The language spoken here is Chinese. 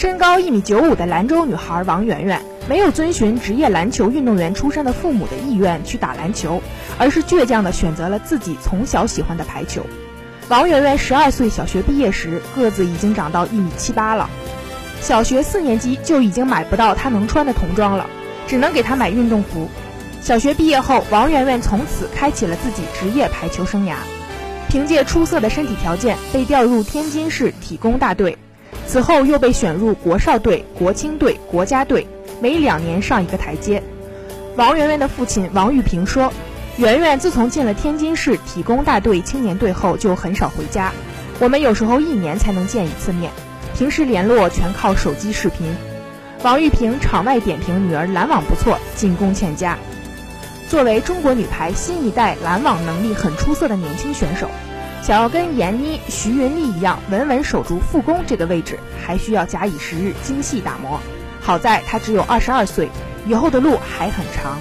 身高一米九五的兰州女孩王媛媛，没有遵循职业篮球运动员出身的父母的意愿去打篮球，而是倔强地选择了自己从小喜欢的排球。王媛媛十二岁小学毕业时，个子已经长到一米七八了。小学四年级就已经买不到她能穿的童装了，只能给她买运动服。小学毕业后，王媛媛从此开启了自己职业排球生涯。凭借出色的身体条件，被调入天津市体工大队，此后又被选入国少队、国青队、国家队，每两年上一个台阶。王媛媛的父亲王玉平说：“媛媛自从进了天津市体工大队青年队后，就很少回家，我们有时候一年才能见一次面，平时联络全靠手机视频。”王玉平场外点评女儿拦网不错，进攻欠佳。作为中国女排新一代拦网能力很出色的年轻选手，想要跟闫妮、徐云丽一样稳稳守住副攻这个位置，还需要假以时日精细打磨。好在她只有二十二岁，以后的路还很长。